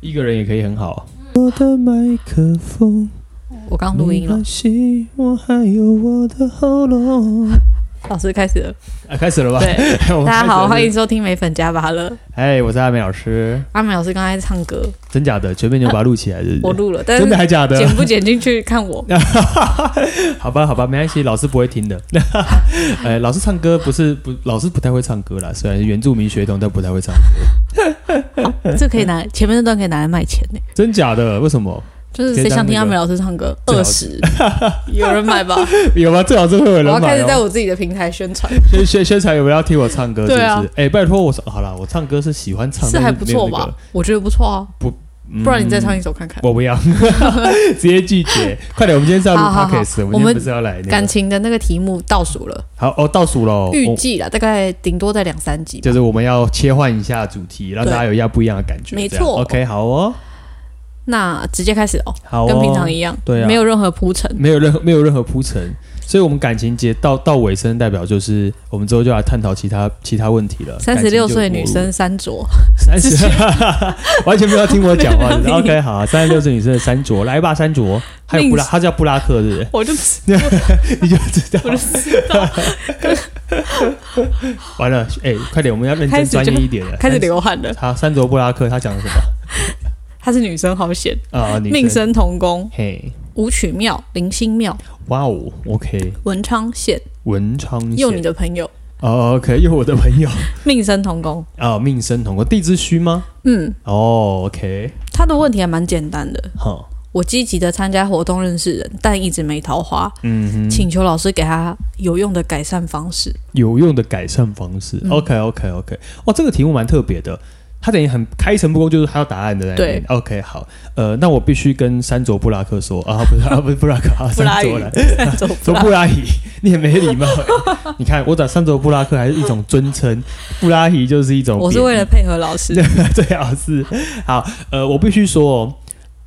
一个人也可以很好。我的麦克风，我刚录音了。没关系，我还有我的喉咙。老师开始了，啊，开始了吧？对，大家好，欢迎收听美粉加巴乐。哎，我是阿美老师。阿美老师刚才唱歌，真假的？全面就把它录起来，是不是？我录了，但是真的还假的？剪不剪进去看我。好吧，好吧，没关系，老师不会听的。哎，老师唱歌不是不，老师不太会唱歌啦，虽然是原住民血统，但不太会唱歌。这可以拿前面那段可以拿来卖钱呢？真假的？为什么？就是谁想听阿美老师唱歌？二十，有人买吧？有吗？最好是会有人买。我要开始在我自己的平台宣传，宣宣宣传有没有要听我唱歌？是不是？哎、啊，拜托我，好了，我唱歌是喜欢唱，是还不错吧？那个、我觉得不错啊。不，不然你再唱一首看看。我不要，直接拒绝。快点，我们今天是要录 podcast，我们不是要来、那个、感情的那个题目倒数了。好哦，倒数了，预计了，大概顶多在两三集。就是我们要切换一下主题，让大家有一下不一样的感觉。没错。OK，好哦。那直接开始哦，好哦，跟平常一样，对啊，没有任何铺陈，没有任何没有任何铺陈，所以我们感情节到到尾声，代表就是我们之后就来探讨其他其他问题了。三十六岁女生三卓，三十 完全不要听我讲话。OK，好，三十六岁女生的三卓，来吧，三卓，还有布拉，他叫布拉克，是不是？我就你就知道，我就知道。完了，哎，快点，我们要认真专业一点了，开始流汗了。好，三卓布拉克，他讲了什么？她是女生，好险。啊！命生同宫，嘿，武曲庙、灵星庙，哇哦，OK，文昌县，文昌县，又你的朋友。哦，OK，又我的朋友，命生同宫啊，命生同宫，地支虚吗？嗯，哦，OK，他的问题还蛮简单的，哈，我积极的参加活动认识人，但一直没桃花，嗯哼，请求老师给他有用的改善方式，有用的改善方式，OK，OK，OK，哦，这个题目蛮特别的。他等于很开诚布公，就是他要答案的那边。对，OK，好，呃，那我必须跟山卓布拉克说啊，不是啊，不是布拉克啊，山卓了，说布拉伊，你很没礼貌。你看，我找山卓布拉克还是一种尊称，布拉伊就是一种。我是为了配合老师，最好是好，呃，我必须说。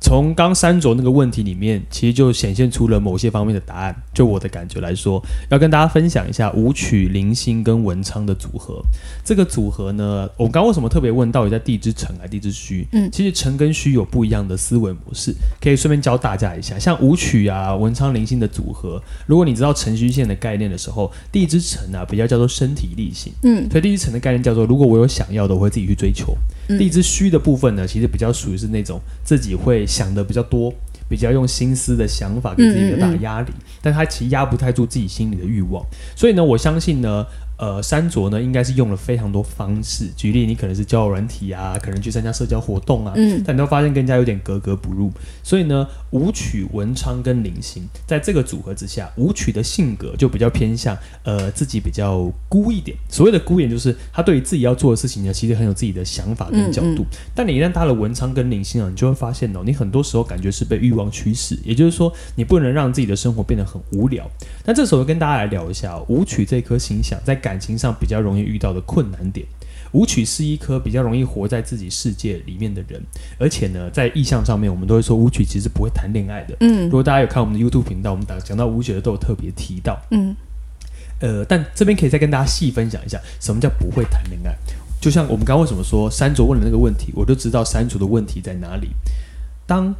从刚三卓那个问题里面，其实就显现出了某些方面的答案。就我的感觉来说，要跟大家分享一下舞曲、零星跟文昌的组合。这个组合呢，我刚刚为什么特别问到底在地之城还是地之虚？嗯，其实城跟虚有不一样的思维模式，可以顺便教大家一下。像舞曲啊、文昌、零星的组合，如果你知道城虚线的概念的时候，地之城啊比较叫做身体力行，嗯，所以地之城的概念叫做，如果我有想要的，我会自己去追求。地之虚的部分呢，其实比较属于是那种自己会想的比较多，比较用心思的想法给自己比较大的压力，嗯嗯嗯，但他其实压不太住自己心里的欲望，所以呢，我相信呢。呃，山卓呢，应该是用了非常多方式。举例，你可能是交友软体啊，可能去参加社交活动啊，嗯，但你都发现跟人家有点格格不入。所以呢，舞曲、文昌跟灵星在这个组合之下，舞曲的性格就比较偏向呃自己比较孤一点。所谓的孤一点，就是他对于自己要做的事情呢，其实很有自己的想法跟角度。嗯嗯，但你一旦搭了文昌跟灵星啊，你就会发现哦，你很多时候感觉是被欲望驱使，也就是说，你不能让自己的生活变得很无聊。那这时候跟大家来聊一下舞曲这颗星象在。感情上比较容易遇到的困难点，舞曲是一颗比较容易活在自己世界里面的人，而且呢，在意向上面，我们都会说舞曲其实不会谈恋爱的。嗯，如果大家有看我们的 YouTube 频道，我们打讲到舞曲的都有特别提到。嗯，呃，但这边可以再跟大家细分享一下，什么叫不会谈恋爱？就像我们刚刚为什么说山卓问的那个问题，我就知道山卓的问题在哪里。当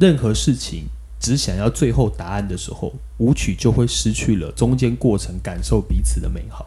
任何事情。只想要最后答案的时候，武曲就会失去了中间过程感受彼此的美好。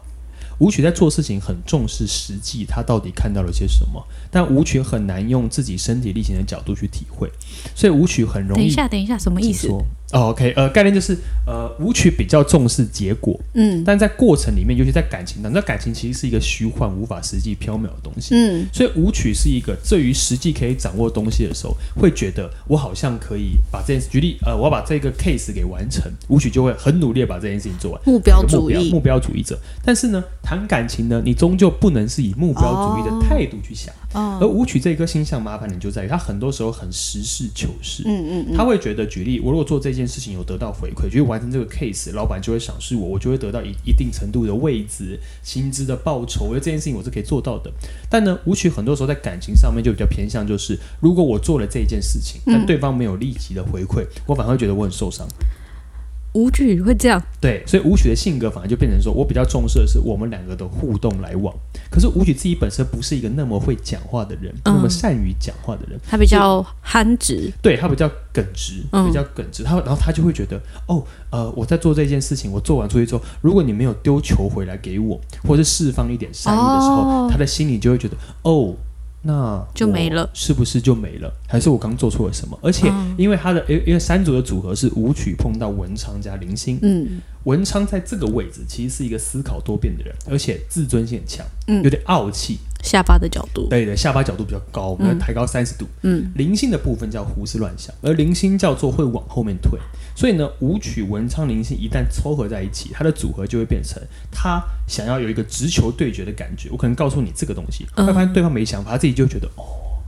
舞曲在做事情很重视实际，他到底看到了些什么？但舞曲很难用自己身体力行的角度去体会，所以舞曲很容易。等一下，等一下，什么意思？哦，OK，呃，概念就是，呃，舞曲比较重视结果，嗯，但在过程里面，尤其在感情当中，那感情其实是一个虚幻、无法实际、缥缈的东西，嗯，所以舞曲是一个对于实际可以掌握东西的时候，会觉得我好像可以把这件事，举例，呃，我要把这个 case 给完成，舞曲就会很努力的把这件事情做完，目标主义，目标主义者。但是呢，谈感情呢，你终究不能是以目标主义的态度去想，哦，而舞曲这一颗星象麻烦点就在于，他很多时候很实事求是，嗯嗯，嗯，他会觉得，举例，我如果做这件事情有得到。回馈，就是完成这个 case，老板就会赏识我，我就会得到一一定程度的位置、薪资的报酬。我觉得这件事情我是可以做到的。但呢，舞曲很多时候在感情上面就比较偏向，就是如果我做了这件事情，但对方没有立即的回馈，嗯、我反而会觉得我很受伤。武曲会这样，对，所以舞曲的性格反而就变成说，我比较重视的是我们两个的互动来往。可是舞曲自己本身不是一个那么会讲话的人，嗯、那么善于讲话的人，他比较憨直，对他比较耿直，比较耿直。他然后他就会觉得，哦，呃，我在做这件事情，我做完出去之后，如果你没有丢球回来给我，或者释放一点善意的时候，哦、他的心里就会觉得，哦。那就没了，是不是就没了？还是我刚做错了什么？而且因为他的，因、嗯、因为三组的组合是舞曲碰到文昌加零星，嗯，文昌在这个位置其实是一个思考多变的人，而且自尊心很强，嗯，有点傲气。下巴的角度，对对，下巴角度比较高，我们要抬高三十度。嗯，铃星的部分叫胡思乱想，而零星叫做会往后面退。所以呢，舞曲文昌灵性一旦凑合在一起，它的组合就会变成他想要有一个直球对决的感觉。我可能告诉你这个东西，会发现对方没想法，他自己就觉得哦，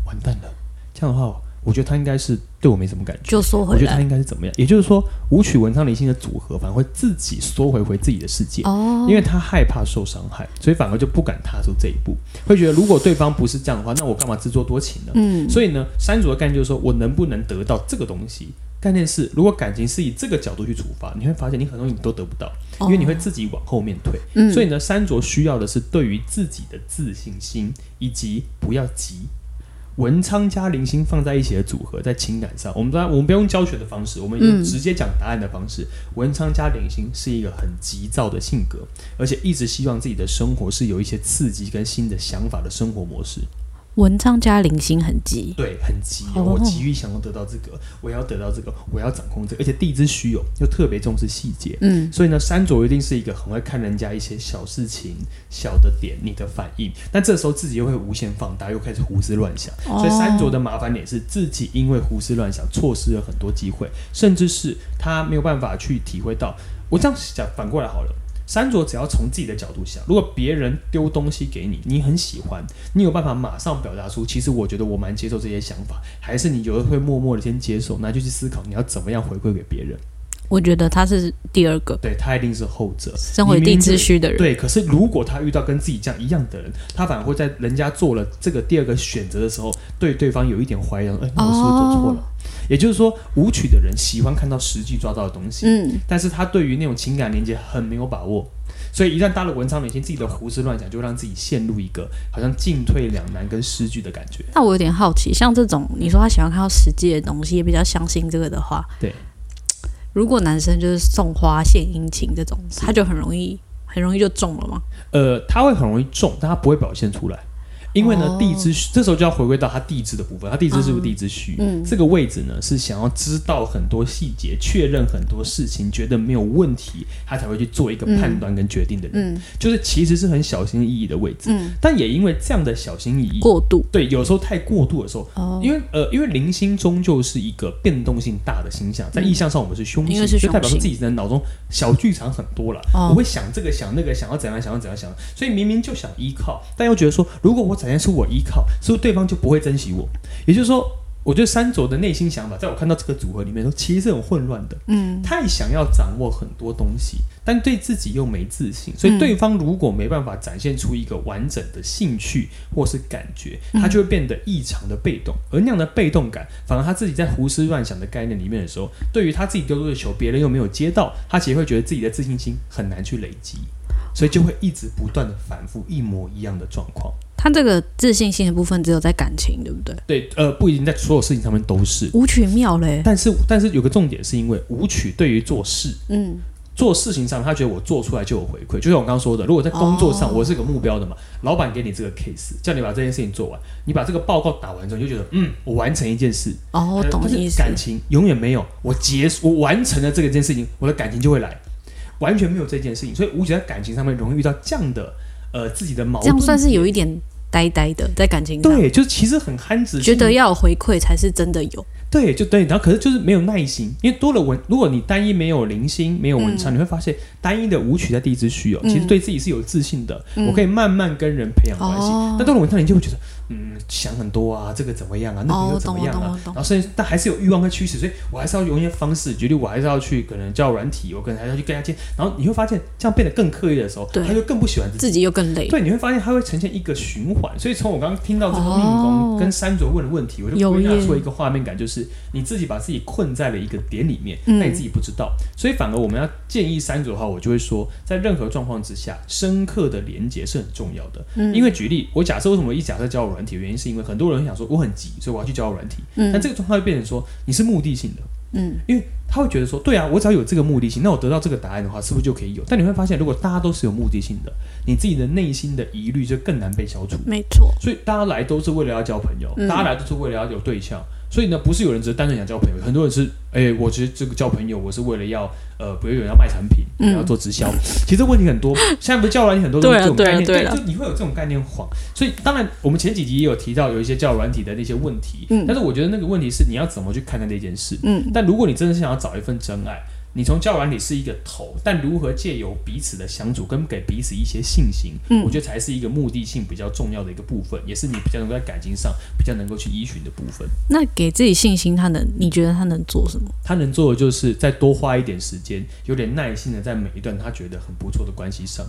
完蛋了。这样的话。我觉得他应该是对我没什么感觉，就缩回来。我觉得他应该是怎么样？也就是说，舞曲文昌灵性的组合反而会自己缩回回自己的世界，哦，因为他害怕受伤害，所以反而就不敢踏出这一步。会觉得如果对方不是这样的话，那我干嘛自作多情呢？嗯，所以呢，三组的概念就是说我能不能得到这个东西？概念是，如果感情是以这个角度去出发，你会发现你很多东西你都得不到，因为你会自己往后面退。嗯，所以呢，三卓需要的是对于自己的自信心，以及不要急。文昌加零星放在一起的组合，在情感上，我们当然我们不用教学的方式，我们用直接讲答案的方式。嗯、文昌加零星是一个很急躁的性格，而且一直希望自己的生活是有一些刺激跟新的想法的生活模式。文章加零星很急，对，很急。我急于想要得到这个，我要得到这个，我要掌控这个，而且地之虚有又特别重视细节。嗯，所以呢，山卓一定是一个很会看人家一些小事情、小的点，你的反应。但这时候自己又会无限放大，又开始胡思乱想。所以山卓的麻烦点是自己因为胡思乱想，错失了很多机会，甚至是他没有办法去体会到。我这样讲，反过来好了。三卓只要从自己的角度想，如果别人丢东西给你，你很喜欢，你有办法马上表达出，其实我觉得我蛮接受这些想法，还是你有的会默默的先接受，那就去思考你要怎么样回馈给别人。我觉得他是第二个，对，他一定是后者，身为地之虚的人。对，可是如果他遇到跟自己这样一样的人，他反而会在人家做了这个第二个选择的时候，对对方有一点怀疑，哎，那我是不是走错了？哦、也就是说，舞曲的人喜欢看到实际抓到的东西，嗯，但是他对于那种情感连接很没有把握。所以一旦搭了文昌铃星，自己的胡思乱想就会让自己陷入一个好像进退两难跟失据的感觉。那我有点好奇，像这种你说他喜欢看到实际的东西，也比较相信这个的话，对。如果男生就是送花献殷勤这种，他就很容易很容易就中了吗？呃，他会很容易中，但他不会表现出来。因为呢，地支这时候就要回归到他地支的部分。他地支是不是地支虚？嗯，这个位置呢是想要知道很多细节，确认很多事情，觉得没有问题，他才会去做一个判断跟决定的人。嗯，就是其实是很小心翼翼的位置。嗯，但也因为这样的小心翼翼过度，对，有时候太过度的时候，哦，因为呃，因为零星终究是一个变动性大的星象，在意象上我们是凶星，就代表说自己的脑中小剧场很多了。我会想这个想那个，想要怎样想要怎样想，所以明明就想依靠，但又觉得说，如果我展现出我依靠，是不是对方就不会珍惜我？也就是说，我觉得三卓的内心想法，在我看到这个组合里面说，其实是很混乱的。嗯，太想要掌握很多东西，但对自己又没自信，所以对方如果没办法展现出一个完整的兴趣或是感觉，他就会变得异常的被动。而那样的被动感，反而他自己在胡思乱想的概念里面的时候，对于他自己丢出的球，别人又没有接到，他其实会觉得自己的自信心很难去累积，所以就会一直不断的反复一模一样的状况。他这个自信心的部分只有在感情，对不对？对，呃，不一定在所有事情上面都是。舞曲妙嘞，但是但是有个重点，是因为舞曲对于做事，嗯，做事情上，他觉得我做出来就有回馈。就像我刚刚说的，如果在工作上，我是个目标的嘛，哦、老板给你这个 case，叫你把这件事情做完，你把这个报告打完之后，你就觉得，嗯，我完成一件事。哦，我懂意思。感情永远没有，我结束，我完成了这个件事情，我的感情就会来，完全没有这件事情。所以舞曲在感情上面容易遇到这样的。呃，自己的矛盾，这样算是有一点呆呆的，在感情上，对，就是其实很憨直，觉得要有回馈才是真的有，对，就对，然后可是就是没有耐心，因为多了文，如果你单一没有零星，没有文昌，嗯、你会发现单一的舞曲在第一支虚哦，其实对自己是有自信的，嗯、我可以慢慢跟人培养关系，嗯、但到了晚上，你就会觉得。嗯，想很多啊，这个怎么样啊？那个又怎么样啊？然后甚至但还是有欲望和驱使，所以我还是要用一些方式，举例，我还是要去可能叫软体，我可能还要去跟他见。然后你会发现，这样变得更刻意的时候，他就更不喜欢自己，自己又更累。对，你会发现他会呈现一个循环。所以从我刚刚听到这个命宫跟三卓问的问题，哦、我就归纳出一个画面感，就是是你自己把自己困在了一个点里面，嗯那你自己不知道。所以反而我们要建议山主的话，我就会说，在任何状况之下，深刻的连接是很重要的。嗯因为举例，我假设为什么一假设交友软体，原因是因为很多人会想说我很急，所以我要去交友软体。嗯但这个状况会变成说你是目的性的。嗯因为他会觉得说，对啊，我只要有这个目的性，那我得到这个答案的话，是不是就可以有？但你会发现，如果大家都是有目的性的，你自己的内心的疑虑就更难被消除。没错，所以大家来都是为了要交朋友，嗯大家来都是为了要有对象。所以呢，不是有人只是单纯想交朋友，很多人是，哎、我其实这个交朋友，我是为了要，呃，比如有人要卖产品，嗯要做直销。其实问题很多，现在不是教软体很多都是这种概念，对啊对啊对啊就你会有这种概念晃。所以当然，我们前几集也有提到有一些教软体的那些问题，嗯但是我觉得那个问题是你要怎么去看待这件事。嗯但如果你真的是想要找一份真爱，你从交友软体是一个头，但如何借由彼此的相处跟给彼此一些信心，嗯我觉得才是一个目的性比较重要的一个部分，也是你比较能够在感情上比较能够去依循的部分。那给自己信心，他能？你觉得他能做什么？他能做的就是再多花一点时间，有点耐心的在每一段他觉得很不错的关系上，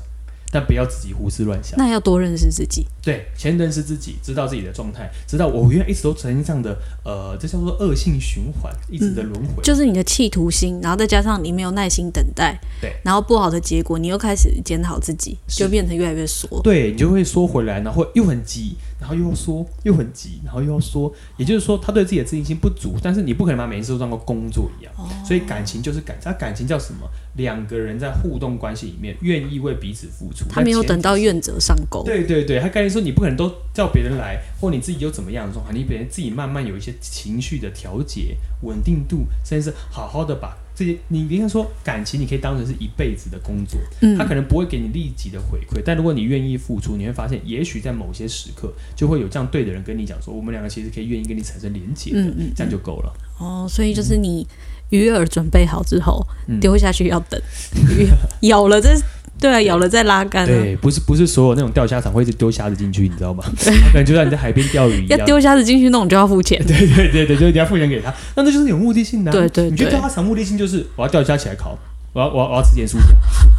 但不要自己胡思乱想。那要多认识自己。对，先认识自己，知道自己的状态，知道我原来一直都曾经这样的，呃，这叫做恶性循环，一直的轮回。就是你的企图心，然后再加上你没有耐心等待，对，然后不好的结果，你又开始检讨自己，就变成越来越缩。对你就会缩回来，然后又很急，然后又要说，又很急，然后又要说。也就是说，他对自己的自信心不足，但是你不可能把每件事都当做工作一样。哦所以感情就是感，他感情叫什么？两个人在互动关系里面，愿意为彼此付出。他没有等到愿者上钩。对对对，他概念说你不可能都叫别人来，或你自己又怎么样的状况，你别人自己慢慢有一些情绪的调节、稳定度，甚至是好好的把这些，你应该说感情，你可以当成是一辈子的工作，嗯。他可能不会给你立即的回馈，但如果你愿意付出，你会发现，也许在某些时刻，就会有这样对的人跟你讲说，我们两个其实可以愿意跟你产生连接的，嗯嗯这样就够了。哦，所以就是你鱼饵准备好之后，嗯。丢下去要等，鱼咬了再对啊，咬了再拉竿啊。对，不是不是所有那种钓虾场会一直丢虾子进去，你知道吗？可能就像你在海边钓鱼一样。要丢虾子进去那种就要付钱。对对对对，就是你要付钱给他，那这就是有目的性的、啊。对对你去钓虾场目的性就是我要钓虾起来烤，我要我要我要吃点薯条，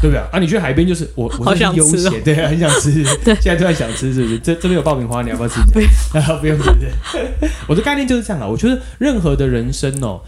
对不对 啊？你去海边就是我我好是悠想吃对，很想吃。对现在突然想吃，是不是？这这边有爆米花，你要不要吃？不要，不用，对对。我的概念就是这样啊。我觉得任何的人生哦。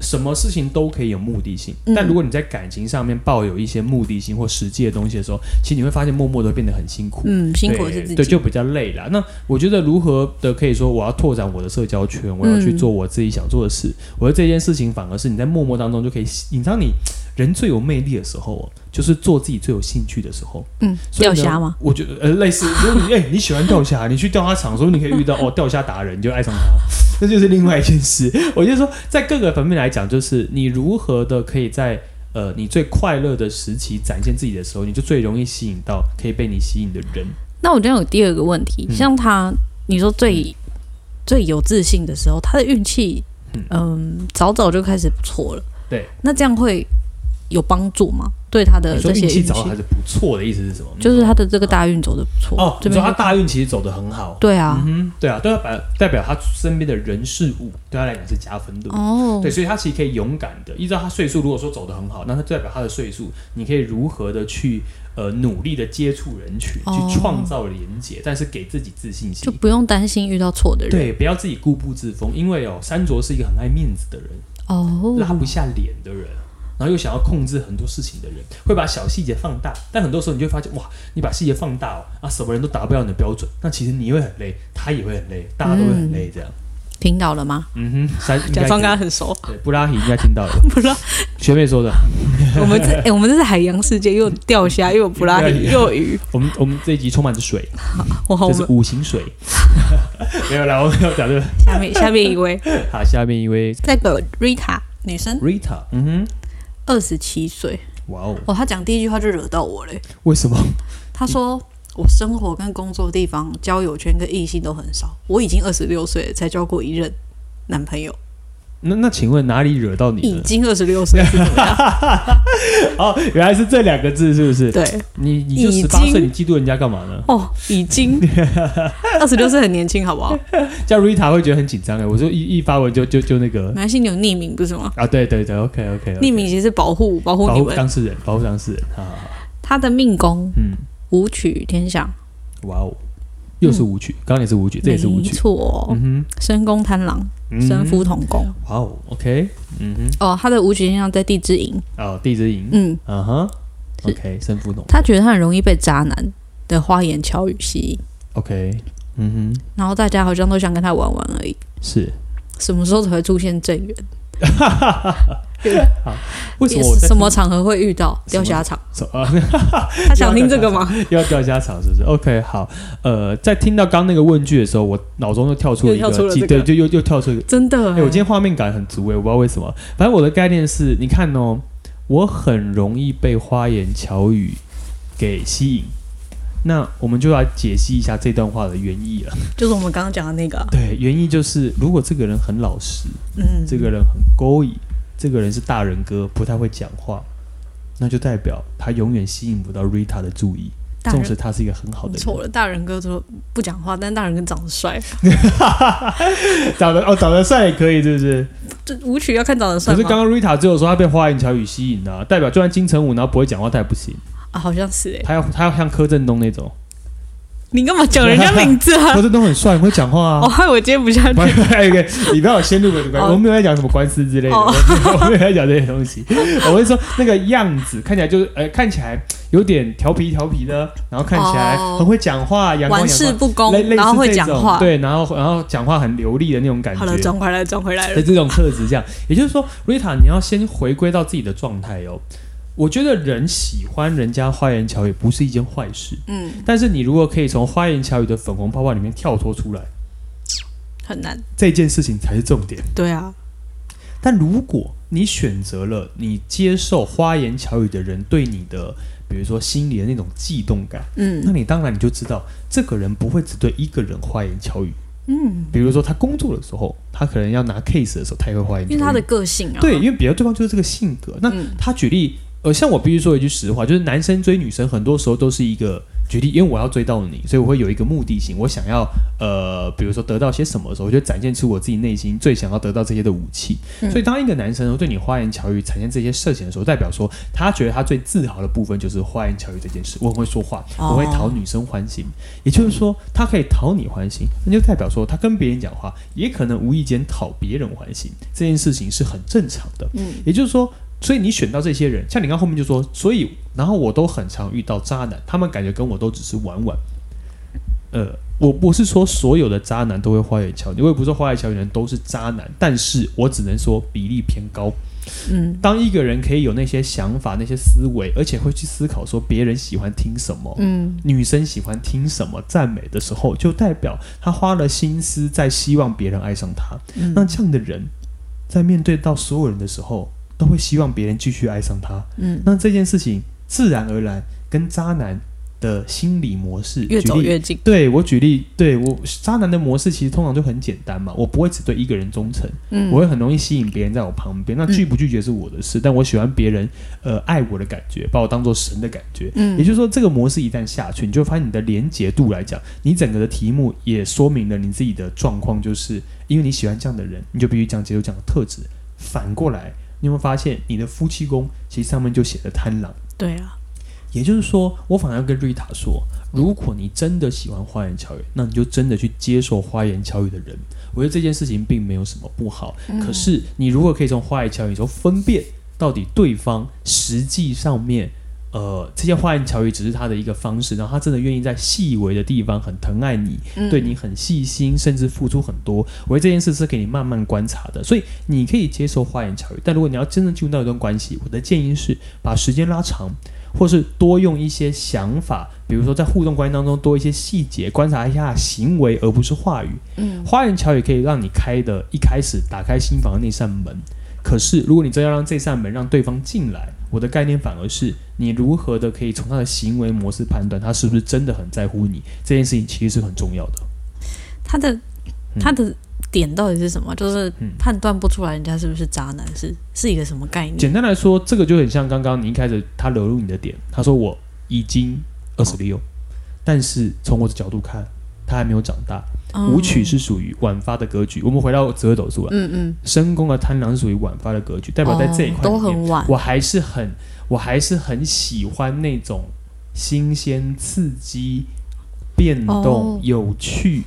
什么事情都可以有目的性，嗯但如果你在感情上面抱有一些目的性或实际的东西的时候，其实你会发现默默的变得很辛苦。嗯，辛苦是自己。对，就比较累了。那我觉得如何的可以说，我要拓展我的社交圈，我要去做我自己想做的事。我觉得这件事情反而是你在默默当中就可以，隐藏你人最有魅力的时候哦，就是做自己最有兴趣的时候。嗯，钓虾吗？我觉得呃类似，如果你哎、你喜欢钓虾，你去钓虾场，的时候你可以遇到哦钓虾达人，你就爱上他，这就是另外一件事。我就说，在各个方面来讲，就是你如何的可以在呃你最快乐的时期展现自己的时候，你就最容易吸引到可以被你吸引的人。那我这样有第二个问题，嗯像他，你说最最有自信的时候，他的运气，嗯嗯，早早就开始不错了。对，那这样会有帮助吗？对他的这些运运气早还，是不错的意思是什么？就是他的这个大运走的不错。哦，这边你说他大运其实走的很好。对啊嗯，对啊，都要把代表他身边的人事物对他来讲是加分的。哦，对，所以他其实可以勇敢的，依照他岁数，如果说走的很好，那他代表他的岁数，你可以如何的去呃努力的接触人群，哦去创造连接，但是给自己自信心。就不用担心遇到错的人。对，不要自己固步自封，因为哦，山卓是一个很爱面子的人，哦，拉不下脸的人，然后又想要控制很多事情的人，会把小细节放大，但很多时候你就会发现，哇，你把细节放大哦，啊，什么人都达不到你的标准，那其实你会很累，他也会很累，大家都会很累，这样。听到了吗？嗯哼，假装跟他很熟，对布拉提应该听到了，不知道学妹说的。我们这哎、我们这是海洋世界，又有钓虾，又有布拉提，又有鱼。我们我们这一集充满着水，哇，我这是五行水。没有啦，我没有讲这个。下面下面一位，好，下面一位这个 Rita 女生，Rita，嗯二十七岁。哇哦，哦，他讲第一句话就惹到我嘞。为什么？他说我生活跟工作的地方、交友圈跟异性都很少。我已经二十六岁了，才交过一任男朋友。那那请问哪里惹到你已？经二十六岁是怎么样？哦，原来是这两个字，是不是？对，你你就已十八岁，经你嫉妒人家干嘛呢？哦，已经 二十六岁很年轻，好不好？叫 Rita 会觉得很紧张哎。我说一一发文就就就那个没关系，你有匿名不是吗？啊，对对对，OK OK，匿名其实是保护保护你们。当事人，保护当事人，好好好，他的命宫嗯，武曲天相，哇哦，又是舞曲，刚刚也是舞曲，这也是舞曲，没错。嗯哼，身宫贪狼，身夫同宫。哇哦，OK，嗯哼，哦，他的舞曲现象在地支寅。哦，地支寅，嗯，嗯哼，OK，身夫同。他觉得他很容易被渣男的花言巧语吸引。OK，嗯哼，然后大家好像都想跟他玩玩而已。是，什么时候才会出现正缘？好，为什么我什么场合会遇到钓虾场？他想听这个吗？要钓虾场是不是？OK，好，呃，在听到刚那个问句的时候，我脑中又跳出了一个，对，就又又跳出一个，真的，哎，我今天画面感很足哎，我不知道为什么，反正我的概念是，你看哦，我很容易被花言巧语给吸引。那我们就来解析一下这段话的原意了，就是我们刚刚讲的那个、啊。对，原意就是如果这个人很老实，嗯，这个人很勾引，这个人是大人哥，不太会讲话，那就代表他永远吸引不到 Rita 的注意，纵使他是一个很好的人。错了，大人哥说不讲话，但大人哥长得帅，长得哦，长得帅也可以，是不是？这舞曲要看长得帅。可是刚刚 Rita 只有说他被花言巧语吸引的、啊，代表就算金城武，然后不会讲话，他也不行。啊，好像是哎，他要他要像柯震东那种，你干嘛讲人家名字啊？柯震东很帅，会讲话啊。哦，害我接不下去。一个，你不要先入为主，我们没有在讲什么官司之类的，我没有在讲这些东西。我会说那个样子看起来就是，呃，看起来有点调皮调皮的，然后看起来很会讲话，阳光玩世不恭，然后会讲话，对，然后然后讲话很流利的那种感觉。好了，转回来，转回来了。这种特质，这样，也就是说，Rita，你要先回归到自己的状态哦。我觉得人喜欢人家花言巧语不是一件坏事，嗯，但是你如果可以从花言巧语的粉红泡泡里面跳脱出来，很难。这件事情才是重点。对啊，但如果你选择了你接受花言巧语的人对你的，比如说心里的那种悸动感，嗯，那你当然你就知道这个人不会只对一个人花言巧语，嗯，比如说他工作的时候，他可能要拿 case 的时候，他也会花言巧语，因为他的个性啊，对，因为比较对方就是这个性格。那他举例。呃，像我必须说一句实话，就是男生追女生很多时候都是一个决定，因为我要追到你，所以我会有一个目的性，我想要呃，比如说得到些什么的时候，我就展现出我自己内心最想要得到这些的武器。嗯、所以当一个男生对你花言巧语产生这些事情的时候，代表说他觉得他最自豪的部分就是花言巧语这件事。我很会说话，我会讨女生欢心，哦、也就是说他可以讨你欢心，那就代表说他跟别人讲话也可能无意间讨别人欢心，这件事情是很正常的。嗯，也就是说。所以你选到这些人，像你刚后面就说，所以然后我都很常遇到渣男，他们感觉跟我都只是玩玩。呃，我不是说所有的渣男都会花言巧语，我也不是说花言巧语的人都是渣男，但是我只能说比例偏高。嗯，当一个人可以有那些想法、那些思维，而且会去思考说别人喜欢听什么，嗯，女生喜欢听什么赞美的时候，就代表他花了心思在希望别人爱上他。嗯，那这样的人在面对到所有人的时候。都会希望别人继续爱上他，嗯，那这件事情自然而然跟渣男的心理模式越走越近。对，我举例，对我渣男的模式其实通常就很简单嘛，我不会只对一个人忠诚，嗯，我会很容易吸引别人在我旁边。那拒不拒绝是我的事，嗯，但我喜欢别人呃爱我的感觉，把我当做神的感觉。嗯，也就是说，这个模式一旦下去，你就会发现你的连结度来讲，你整个的题目也说明了你自己的状况，就是因为你喜欢这样的人，你就必须这样接受这样的特质。反过来。你有没有发现，你的夫妻宫其实上面就写着贪狼？对啊，也就是说，我反而要跟瑞塔说，如果你真的喜欢花言巧语，那你就真的去接受花言巧语的人。我觉得这件事情并没有什么不好。嗯、可是，你如果可以从花言巧语中分辨到底对方实际上面。呃，这些花言巧语只是他的一个方式，然后他真的愿意在细微的地方很疼爱你，嗯、对你很细心，甚至付出很多。我觉得这件事是给你慢慢观察的，所以你可以接受花言巧语，但如果你要真正进入到一段关系，我的建议是把时间拉长，或是多用一些想法，比如说在互动关系当中多一些细节，观察一下行为，而不是话语。嗯，花言巧语可以让你开的一开始打开心房的那扇门，可是如果你真要让这扇门让对方进来。我的概念反而是你如何的可以从他的行为模式判断他是不是真的很在乎你，这件事情其实是很重要的。他的他的点到底是什么？就是判断不出来人家是不是渣男，是是一个什么概念？简单来说，这个就很像刚刚你一开始他惹怒你的点。他说我已经二十六，但是从我的角度看，他还没有长大。武曲是属于晚发的格局，我们回到紫微斗数了。嗯嗯，申宫的贪狼是属于晚发的格局，代表在这一块都很晚。我还是很，我还是很喜欢那种新鲜刺激，变动、哦有趣，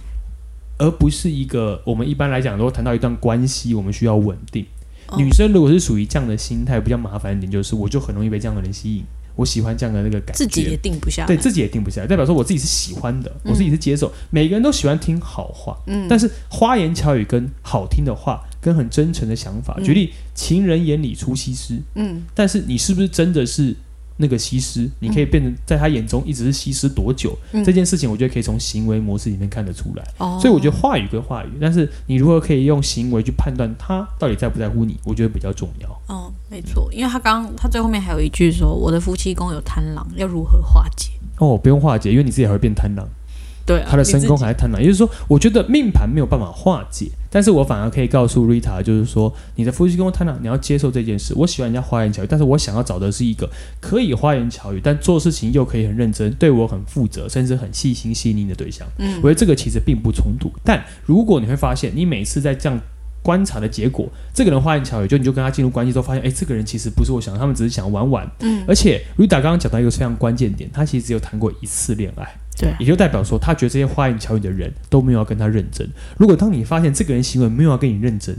而不是一个我们一般来讲，如果谈到一段关系，我们需要稳定。哦女生如果是属于这样的心态，比较麻烦一点，就是我就很容易被这样的人吸引。我喜欢这样的那个感觉，自己也定不下来。对自己也定不下来，代表说我自己是喜欢的，我自己是接受。每个人都喜欢听好话，嗯，但是花言巧语跟好听的话，跟很真诚的想法，举例，情人眼里出西施，嗯，但是你是不是真的是那个西施？你可以变成在他眼中一直是西施多久？嗯这件事情，我觉得可以从行为模式里面看得出来。哦，所以我觉得话语归话语，但是你如何可以用行为去判断他到底在不在乎你，我觉得比较重要。哦，没错，因为他刚他最后面还有一句说：“我的夫妻宫有贪狼，要如何化解哦，不用化解，因为你自己还会变贪狼。？”对啊，他的身宫还在贪婪，也就是说，我觉得命盘没有办法化解，但是我反而可以告诉 Rita，就是说，你的夫妻宫贪婪，你要接受这件事。我喜欢人家花言巧语，但是我想要找的是一个可以花言巧语，但做事情又可以很认真，对我很负责，甚至很细心细腻的对象。嗯我觉得这个其实并不冲突。但如果你会发现，你每次在这样观察的结果，这个人花言巧语，就你就跟他进入关系之后，发现，哎，这个人其实不是我想的，他们只是想玩玩。嗯，而且 Rita 刚刚讲到一个非常关键点，他其实只有谈过一次恋爱。对也就代表说，他觉得这些花言巧语的人都没有要跟他认真。如果当你发现这个人行为没有要跟你认真，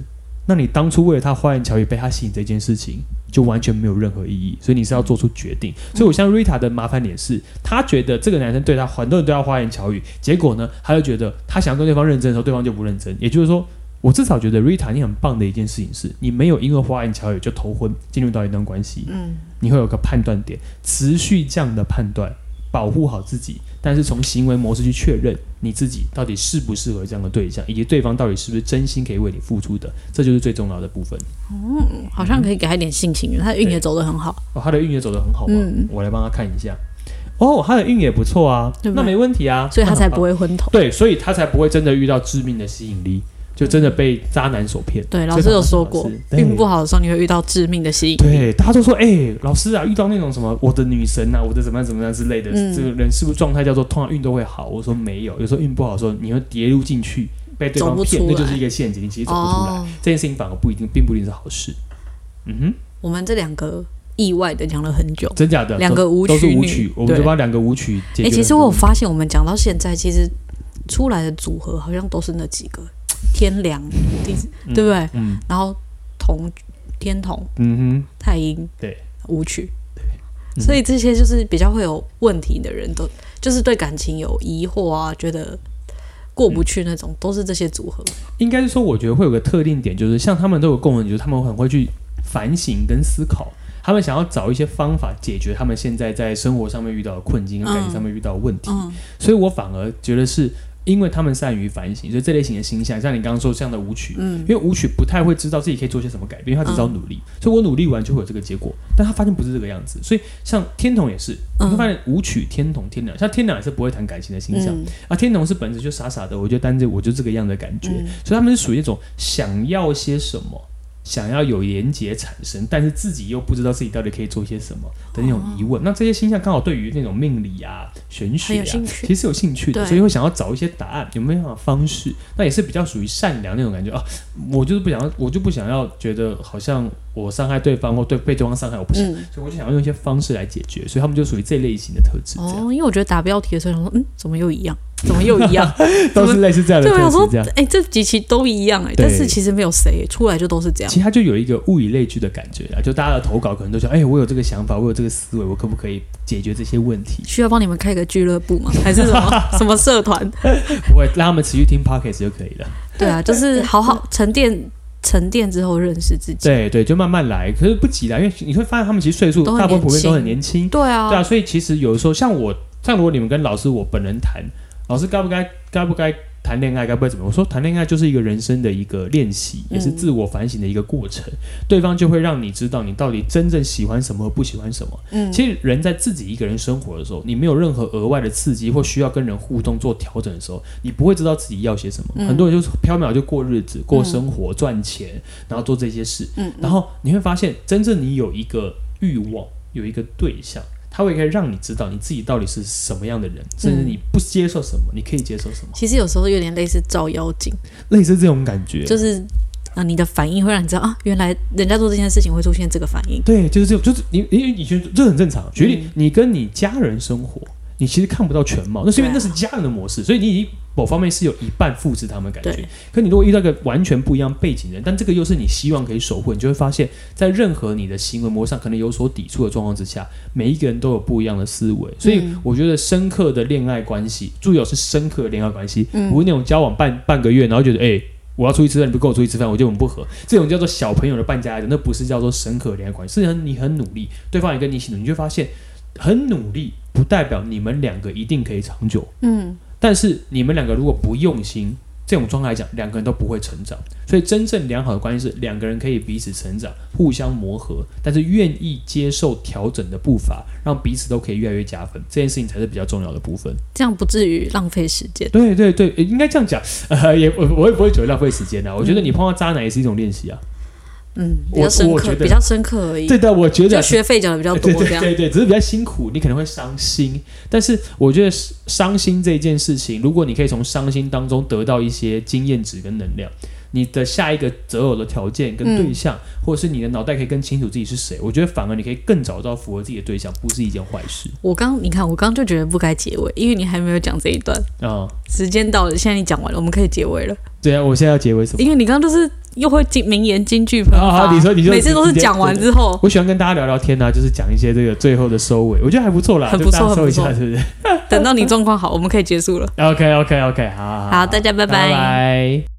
那你当初为了他花言巧语被他吸引这件事情，就完全没有任何意义。所以你是要做出决定。所以我像 Rita 的麻烦点是，他觉得这个男生对他很多人对他花言巧语，结果呢，他就觉得他想要跟对方认真的时候，对方就不认真。也就是说，我至少觉得 Rita 你很棒的一件事情是，你没有因为花言巧语就头婚进入到一段关系。嗯，你会有个判断点，持续这样的判断，保护好自己，但是从行为模式去确认你自己到底适不适合这样的对象，以及对方到底是不是真心可以为你付出的，这就是最重要的部分。好像可以给他一点信心，他的运也走得很好。哦，他的运也走得很好吗？嗯我来帮他看一下。哦，他的运也不错啊，那没问题啊，所以他才不会昏头。对，所以他才不会真的遇到致命的吸引力，就真的被渣男所骗。对，老师有说过运不好的时候你会遇到致命的吸引力。对，他就说：“哎、老师啊，遇到那种什么我的女神啊，我的怎么样怎么样之类的，嗯这个人是不是状态叫做通常运都会好？”我说没有，有时候运不好的时候，你会跌入进去，被对方骗，那就是一个陷阱，你其实走不出来。哦这件事情反而不一定，并不一定是好事。嗯哼，我们这两个意外的讲了很久。真假的，两个舞曲都是舞曲我们就把两个舞曲解哎、决。其实我有发现，我们讲到现在，其实出来的组合好像都是那几个天梁，对不对？嗯然后同天同、嗯哼太阴，对，舞曲，嗯所以这些就是比较会有问题的人都，就是对感情有疑惑啊，觉得过不去那种，都是这些组合。应该是说，我觉得会有个特定点，就是像他们都有共同点，就是他们很会去反省跟思考，他们想要找一些方法解决他们现在在生活上面遇到的困境跟感情上面遇到的问题。嗯所以我反而觉得是因为他们善于反省，所以这类型的形象，像你刚刚说这样的舞曲，嗯。因为舞曲不太会知道自己可以做些什么改变，因为他只知道努力，所以我努力完就会有这个结果，但他发现不是这个样子，所以像天童也是，你会发现舞曲、天童、天鸟，像天鸟也是不会谈感情的形象，嗯啊，天童是本质就傻傻的，我就单着我就这个样的感觉，嗯所以他们是属于那种想要些什么。想要有连结产生，但是自己又不知道自己到底可以做些什么的那种疑问。那这些星象刚好对于那种命理啊、玄学啊其实有兴趣的，所以会想要找一些答案，有没有方式？那也是比较属于善良那种感觉啊。我就是不想要，我就不想要觉得好像我伤害对方或对被对方伤害，我不想，嗯，所以我就想要用一些方式来解决。所以他们就属于这类型的特质，哦，因为我觉得打标题的时候想说，嗯，怎么又一样？怎么又一样？都是类似这样的对，我想说特质，这样。，哎，这几期都一样哎，对但是其实没有谁出来就都是这样。其实他就有一个物以类聚的感觉啊，就大家的投稿可能都想，哎、我有这个想法，我有这个思维，我可不可以解决这些问题？需要帮你们开个俱乐部吗？还是什么什么社团？不会让他们持续听 podcast 就可以了。对啊，就是好好沉淀，沉淀之后认识自己。对对，就慢慢来，可是不急啦，因为你会发现他们其实岁数大部分普遍都很年年轻。对啊，对啊，所以其实有的时候，像我，像如果你们跟老师我本人谈，老师该不该该不该谈恋爱，该不会怎么？我说谈恋爱就是一个人生的一个练习，也是自我反省的一个过程。对方就会让你知道你到底真正喜欢什么和不喜欢什么。嗯，其实人在自己一个人生活的时候，你没有任何额外的刺激或需要跟人互动做调整的时候，你不会知道自己要些什么。嗯很多人就是飘渺就过日子、过生活、赚钱，然后做这些事。嗯，然后你会发现，真正你有一个欲望，有一个对象，他会可以让你知道你自己到底是什么样的人，甚至你不接受什么，你可以接受什么，其实有时候有点类似照妖镜，类似这种感觉。就是呃，你的反应会让你知道啊，原来人家做这件事情会出现这个反应。对，就是这种，就是你，因为以前这很正常。举例，嗯你跟你家人生活，你其实看不到全貌。那是因为那是家人的模式，所以你已经某方面是有一半复制他们的感觉。可你如果遇到一个完全不一样背景的人，但这个又是你希望可以守护，你就会发现，在任何你的行为模式上可能有所抵触的状况之下，每一个人都有不一样的思维。所以我觉得深刻的恋爱关系，注意哦，是深刻的恋爱关系，嗯不是那种交往半半个月，然后觉得哎。欸我要出去吃饭，你不跟我出去吃饭，我觉得我们不合。这种叫做小朋友的半家爱的，那不是叫做深刻的恋爱关系。是你很努力，对方也跟你一起努力，你就会发现，很努力不代表你们两个一定可以长久。嗯，但是你们两个如果不用心，这种状态来讲，两个人都不会成长。所以真正良好的关系是两个人可以彼此成长，互相磨合，但是愿意接受调整的步伐，让彼此都可以越来越加分。这件事情才是比较重要的部分。这样不至于浪费时间。对对对，应该这样讲。呃，也我我也不会觉得浪费时间的。我觉得你碰到渣男也是一种练习啊。嗯，比较深刻，我我觉得比较深刻而已。对的，我觉得就学费讲的比较多，对这样。对对对，只是比较辛苦，你可能会伤心。但是我觉得伤心这件事情，如果你可以从伤心当中得到一些经验值跟能量，你的下一个择偶的条件跟对象，嗯、或者是你的脑袋可以更清楚自己是谁，我觉得反而你可以更早到符合自己的对象，不是一件坏事。我刚你看，我刚就觉得不该结尾，因为你还没有讲这一段啊。时间到了，现在你讲完了，我们可以结尾了。对啊，我现在要结尾什么？因为你刚刚就是又会金名言金句喷发。好，好，你说，你说，每次都是讲完之后，我喜欢跟大家聊聊天啊，就是讲一些这个最后的收尾，我觉得还不错啦，很不错，收一下，很不错，是不是？等到你状况好，我们可以结束了。OK，OK，OK，、好，好，好，大家拜拜。拜拜。